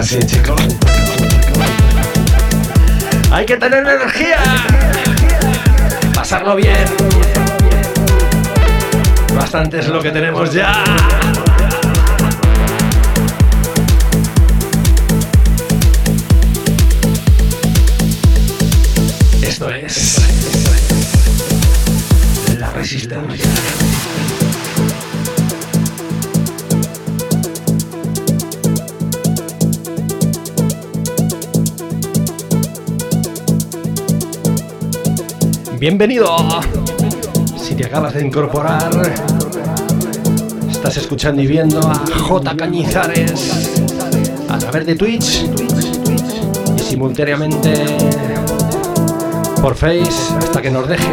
así, chicos. Hay que tener energía. Pasarlo bien. Bastante es lo que tenemos ya. Bienvenido. Si te acabas de incorporar, estás escuchando y viendo a J. Cañizares a través de Twitch y simultáneamente por Face hasta que nos deje.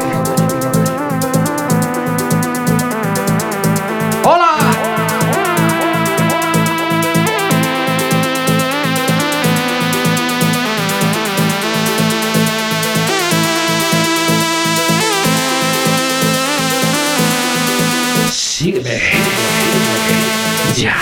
Firme. Ya.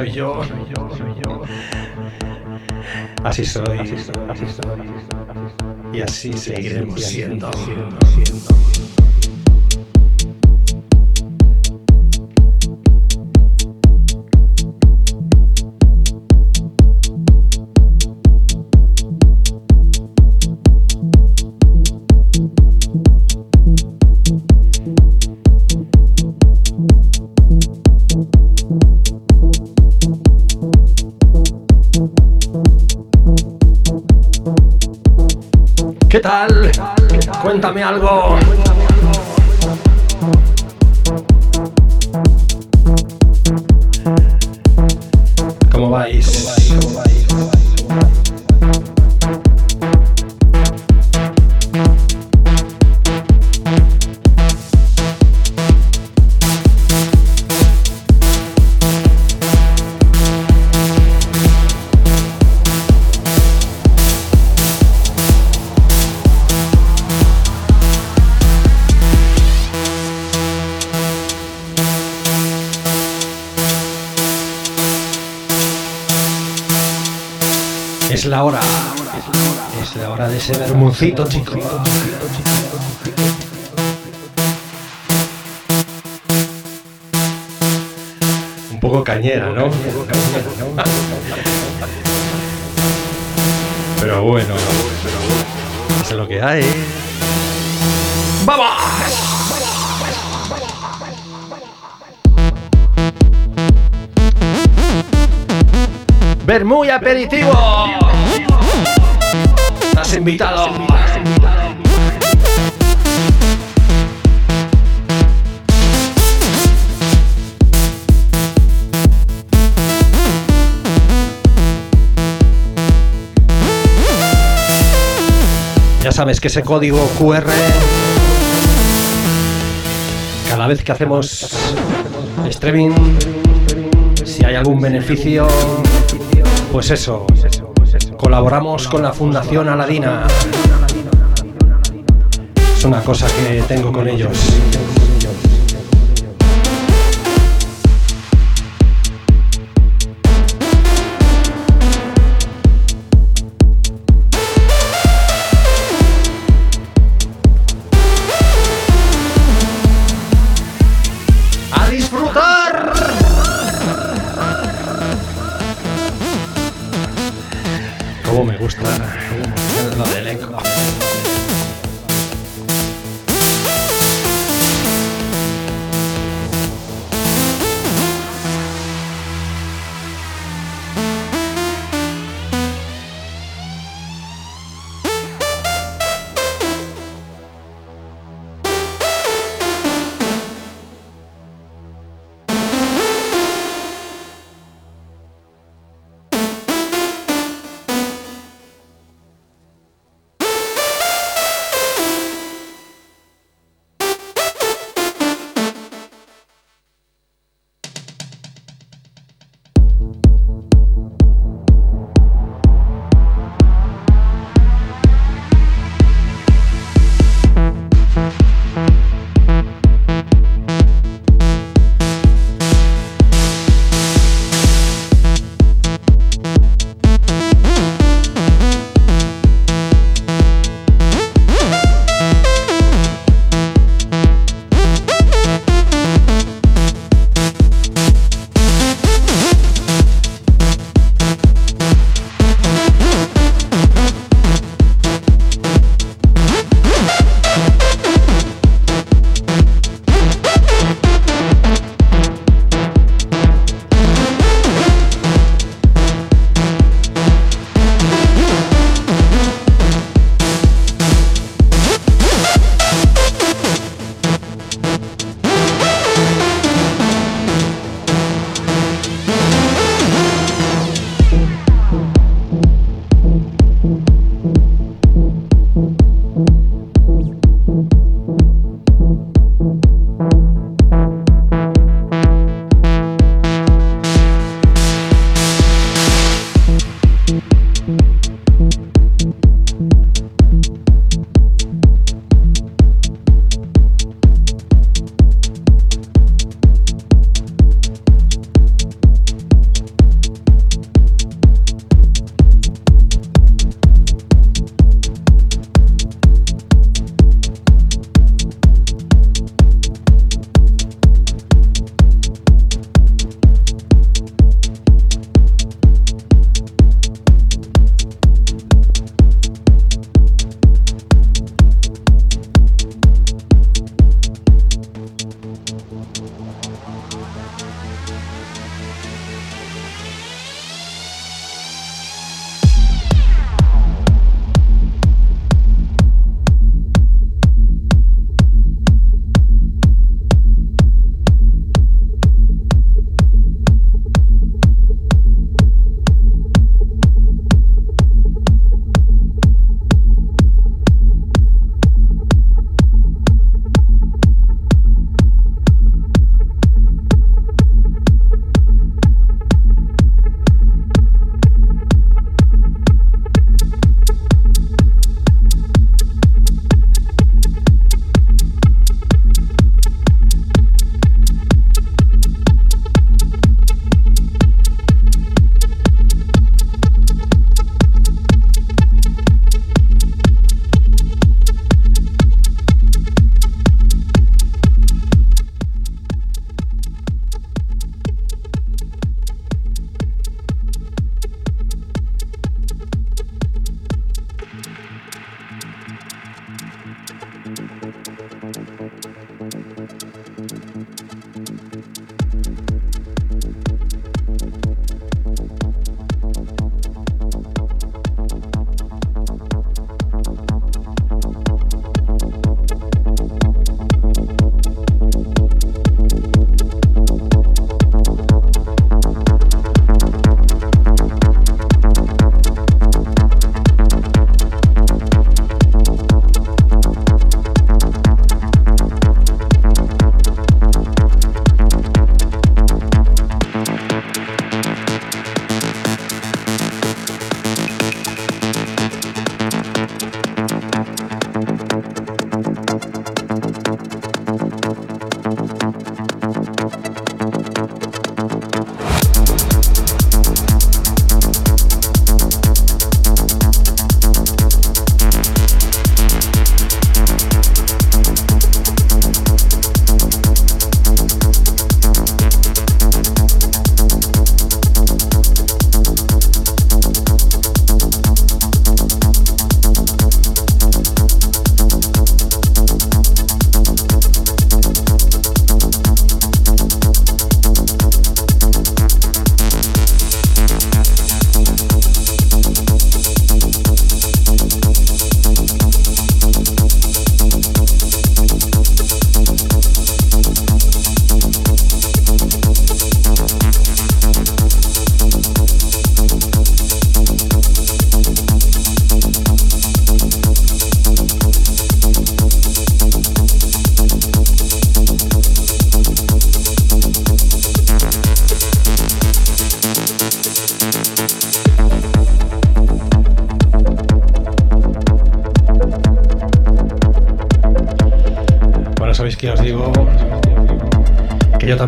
Soy yo. Así soy. Y así seguiremos siendo. ¿Qué tal? Cuéntame algo. ¿Cómo vais? Es la hora. Es la hora de ese vermucito, chico. Un poco cañera, ¿no? Pero bueno, es lo que hay. ¡Vamos! Ver muy aperitivo. Invitado. Ya sabes que ese código QR, cada vez que hacemos streaming, si hay algún beneficio, pues eso, colaboramos con la Fundación Aladina. Es una cosa que tengo con ellos.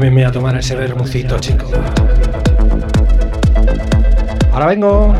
También me voy a tomar ese vermucito, chico. Ahora vengo.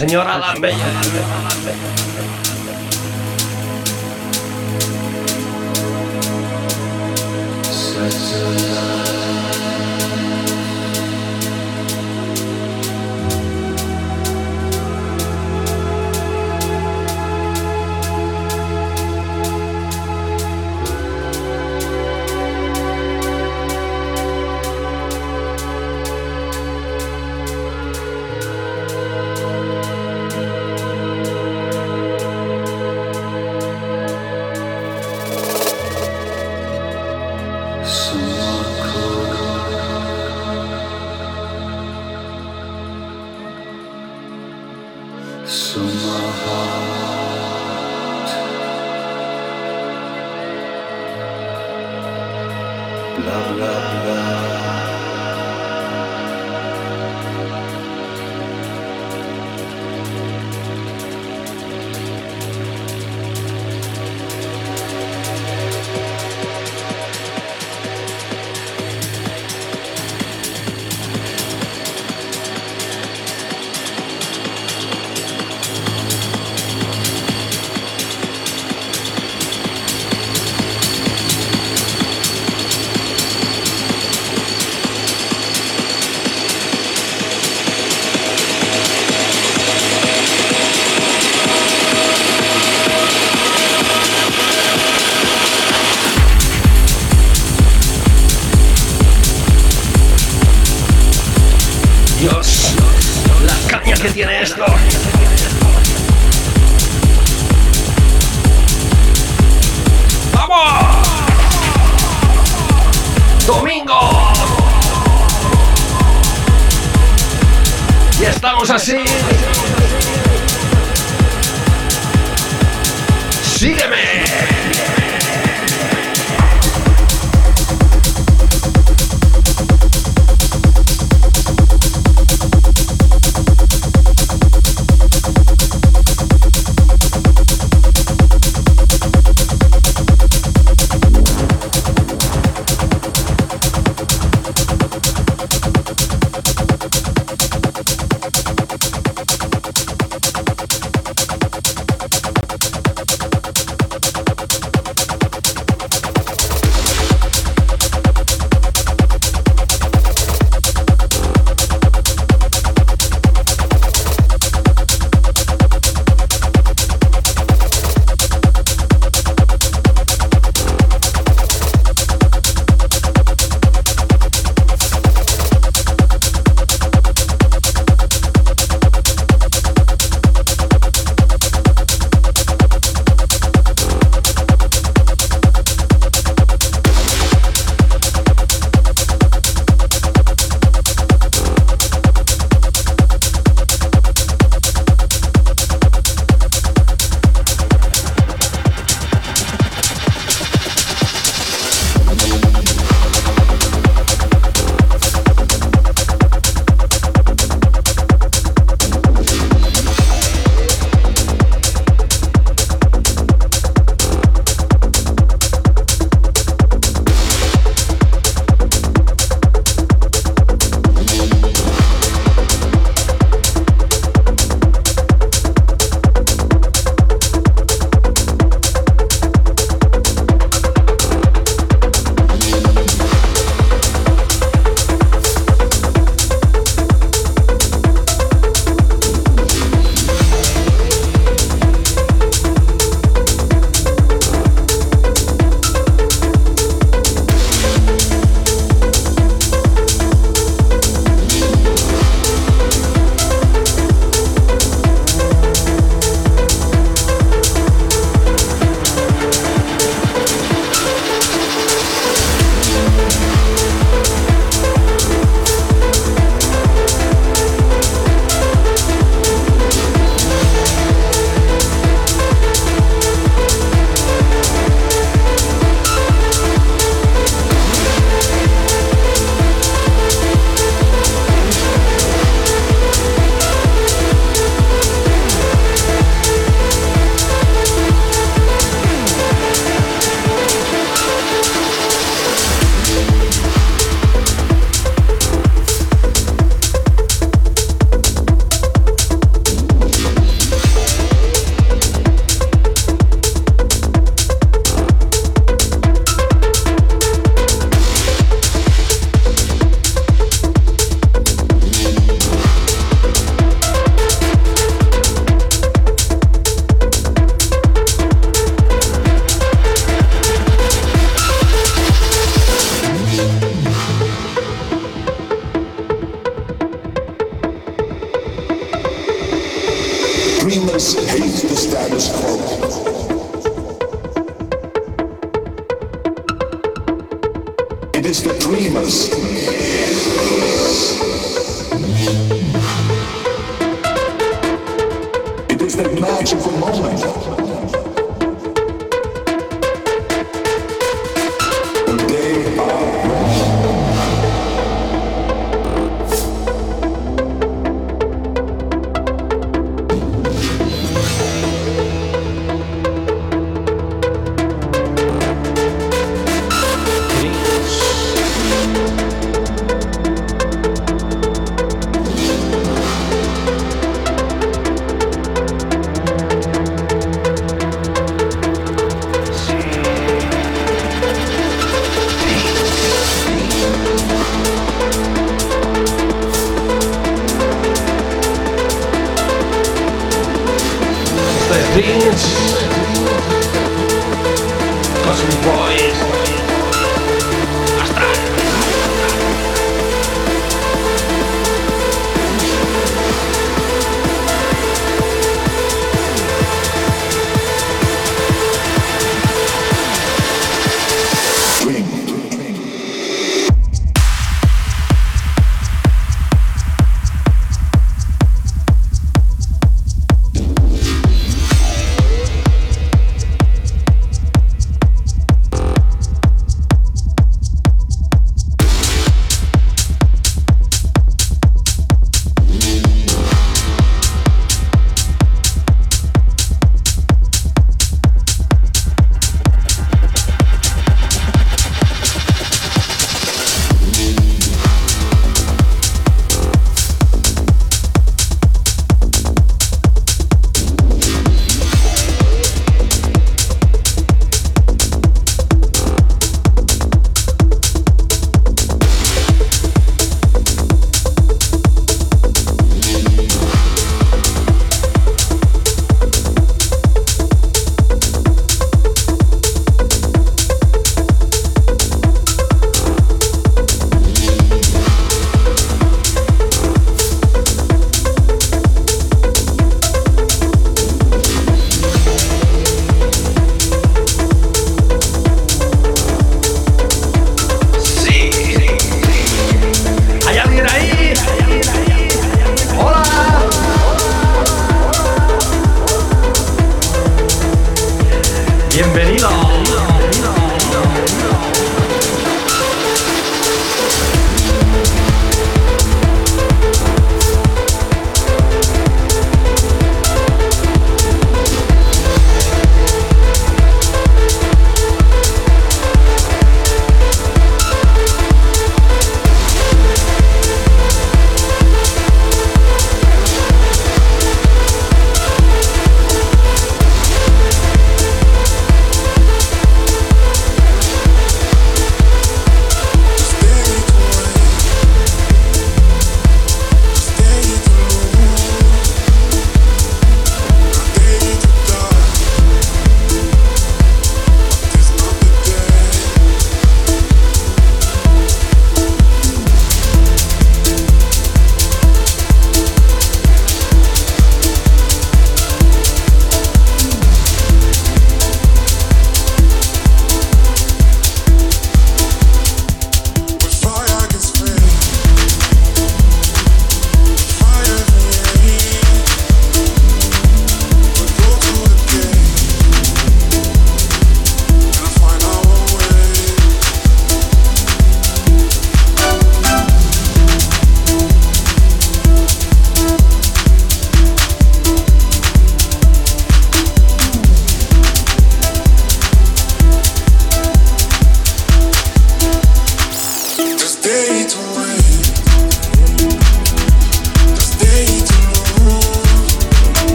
Señor Adam Blah, blah, blah.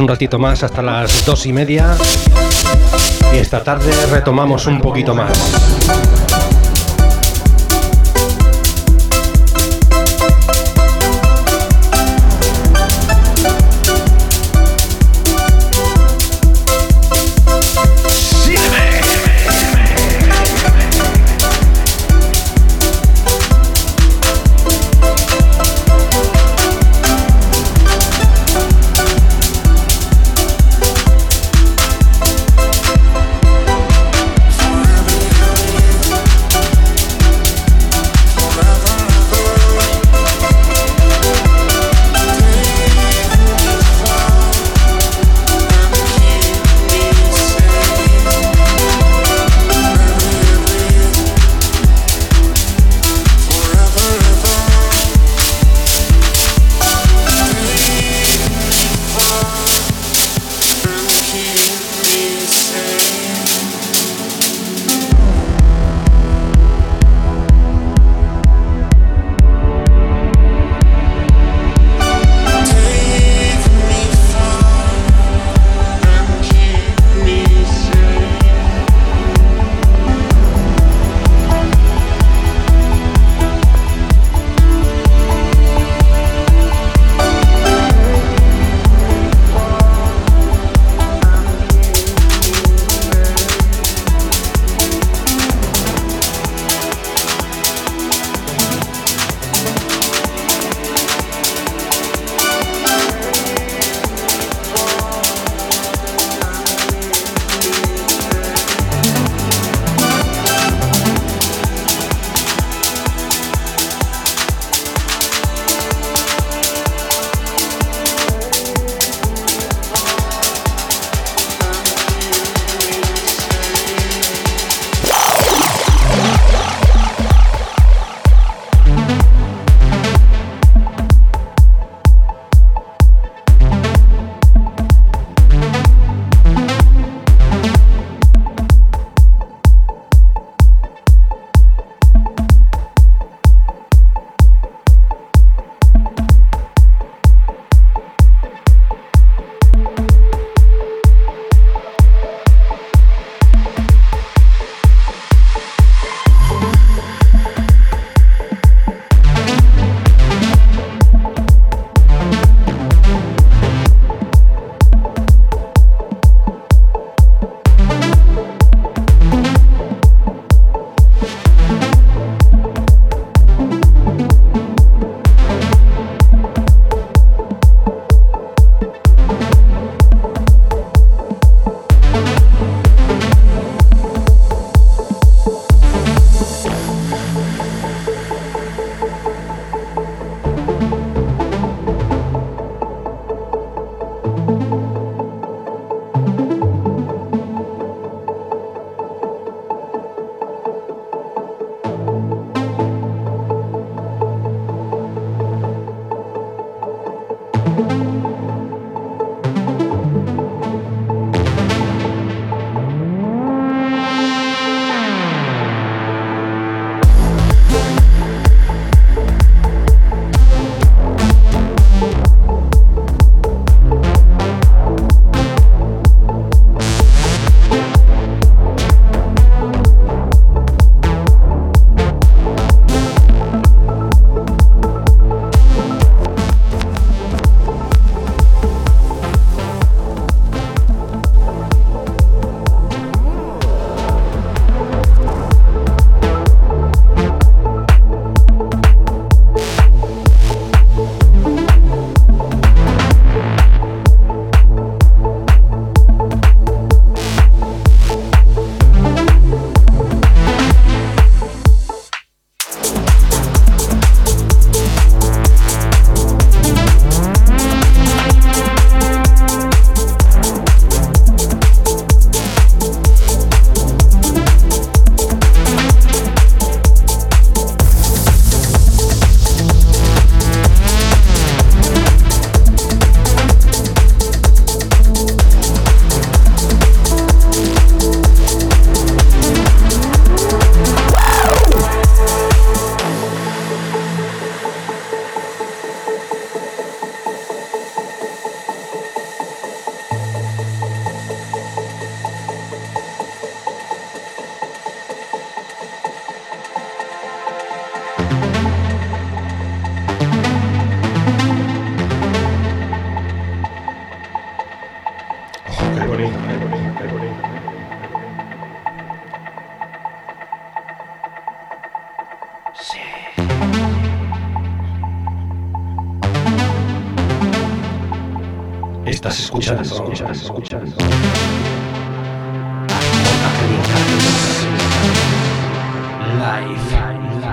Un ratito más hasta las dos y media y esta tarde retomamos un poquito más.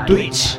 Live, Twitch,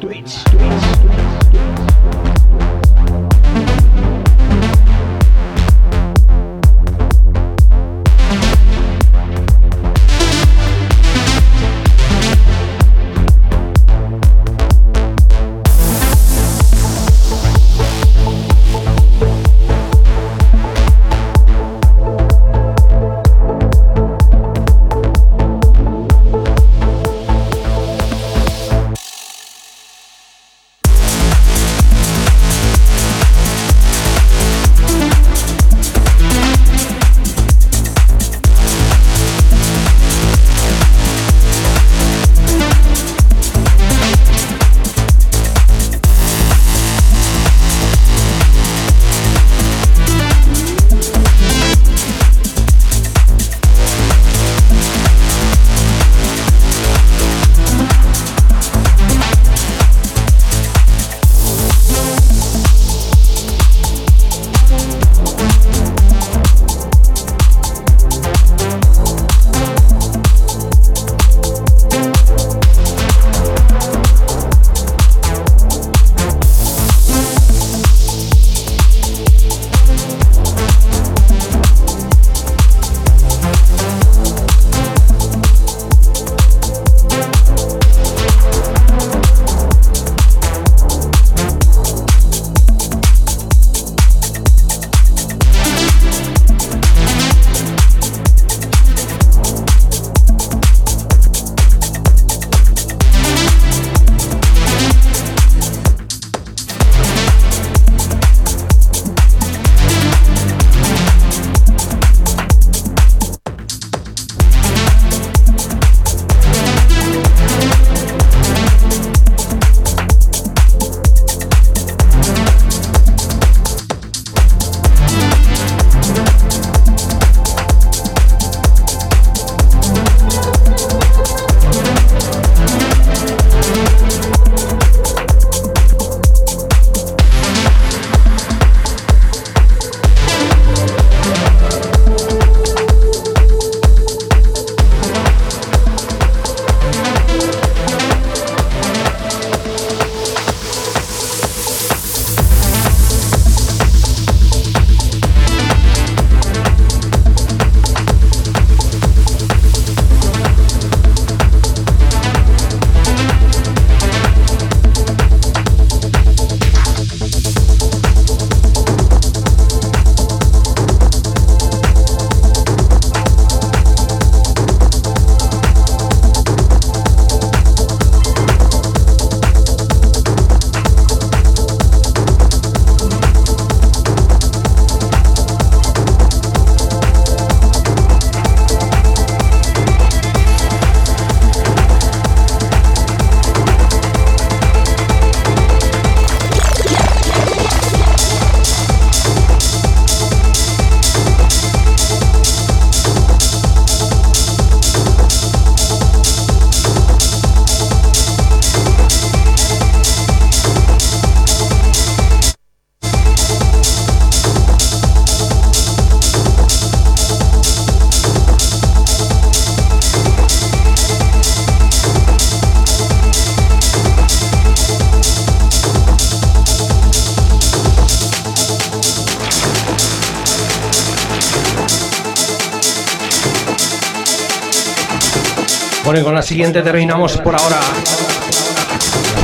siguiente terminamos por ahora.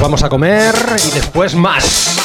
Vamos a comer y después más.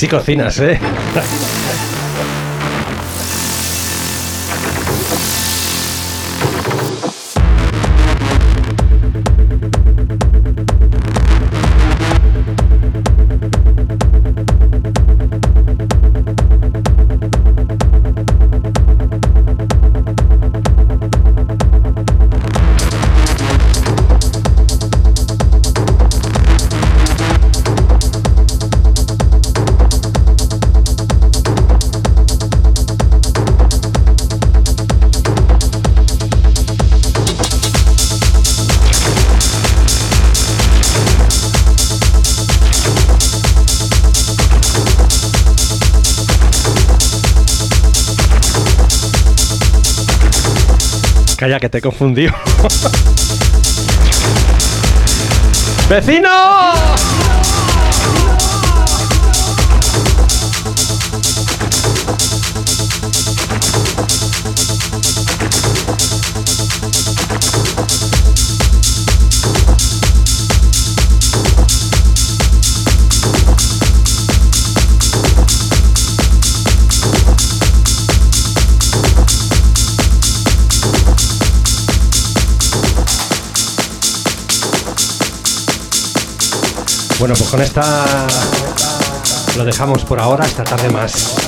Así cocinas, ¿eh? Calla, que te he confundido. ¡Vecino! Bueno, pues con esta lo dejamos por ahora, esta tarde más.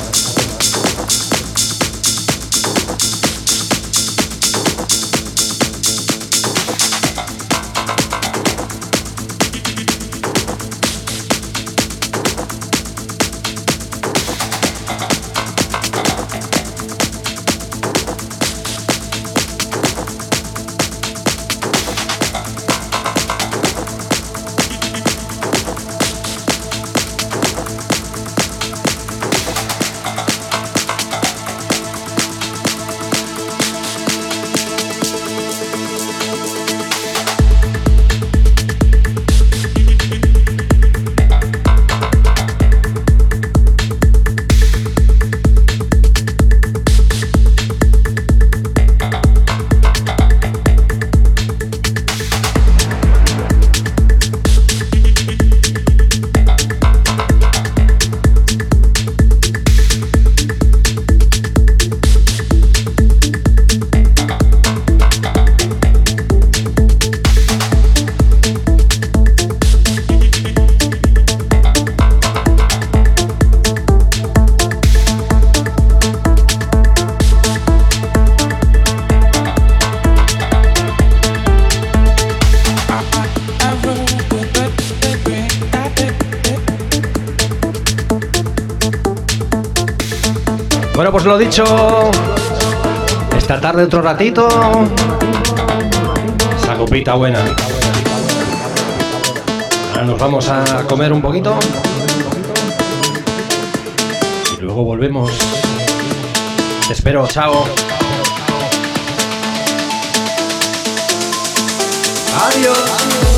Otro ratito. Esa copita buena. Ahora nos vamos a comer un poquito. Y luego volvemos. Te espero, chao. Adiós.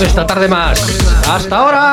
Esta tarde más. Hasta ahora.